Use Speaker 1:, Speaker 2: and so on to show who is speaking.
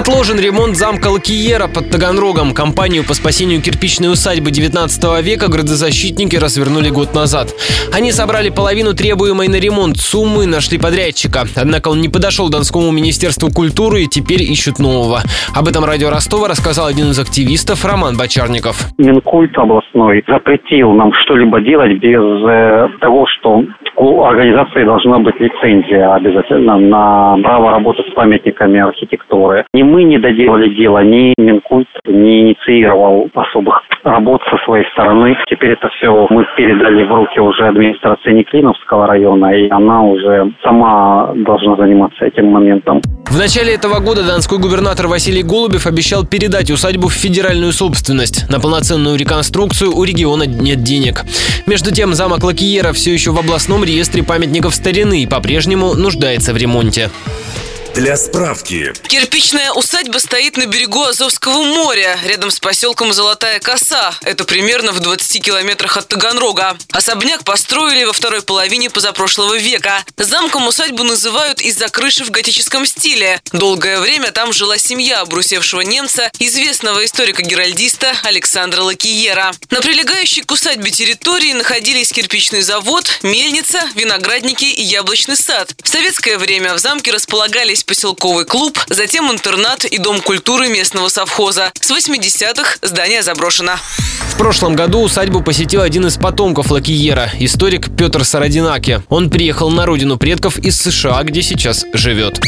Speaker 1: Отложен ремонт замка Лакиера под Таганрогом. Компанию по спасению кирпичной усадьбы 19 века градозащитники развернули год назад. Они собрали половину требуемой на ремонт суммы, нашли подрядчика. Однако он не подошел Донскому министерству культуры и теперь ищут нового. Об этом радио Ростова рассказал один из активистов Роман Бочарников.
Speaker 2: Минкульт областной запретил нам что-либо делать без э, того, что у организации должна быть лицензия обязательно на право работать с памятниками архитектуры. Ни мы не доделали дело, ни Минкульт не инициировал особых работ со своей стороны. Теперь это все мы передали в руки уже администрации Неклиновского района, и она уже сама должна заниматься этим моментом.
Speaker 1: В начале этого года донской губернатор Василий Голубев обещал передать усадьбу в федеральную собственность. На полноценную реконструкцию у региона нет денег. Между тем, замок Лакиера все еще в областном реестре памятников старины и по-прежнему нуждается в ремонте.
Speaker 3: Для справки.
Speaker 4: Кирпичная усадьба стоит на берегу Азовского моря, рядом с поселком Золотая Коса. Это примерно в 20 километрах от Таганрога. Особняк построили во второй половине позапрошлого века. Замком усадьбу называют из-за крыши в готическом стиле. Долгое время там жила семья обрусевшего немца, известного историка-геральдиста Александра Лакиера. На прилегающей к усадьбе территории находились кирпичный завод, мельница, виноградники и яблочный сад. В советское время в замке располагались поселковый клуб, затем интернат и дом культуры местного совхоза. С 80-х здание заброшено.
Speaker 1: В прошлом году усадьбу посетил один из потомков Лакиера, историк Петр Сарадинаки. Он приехал на родину предков из США, где сейчас живет.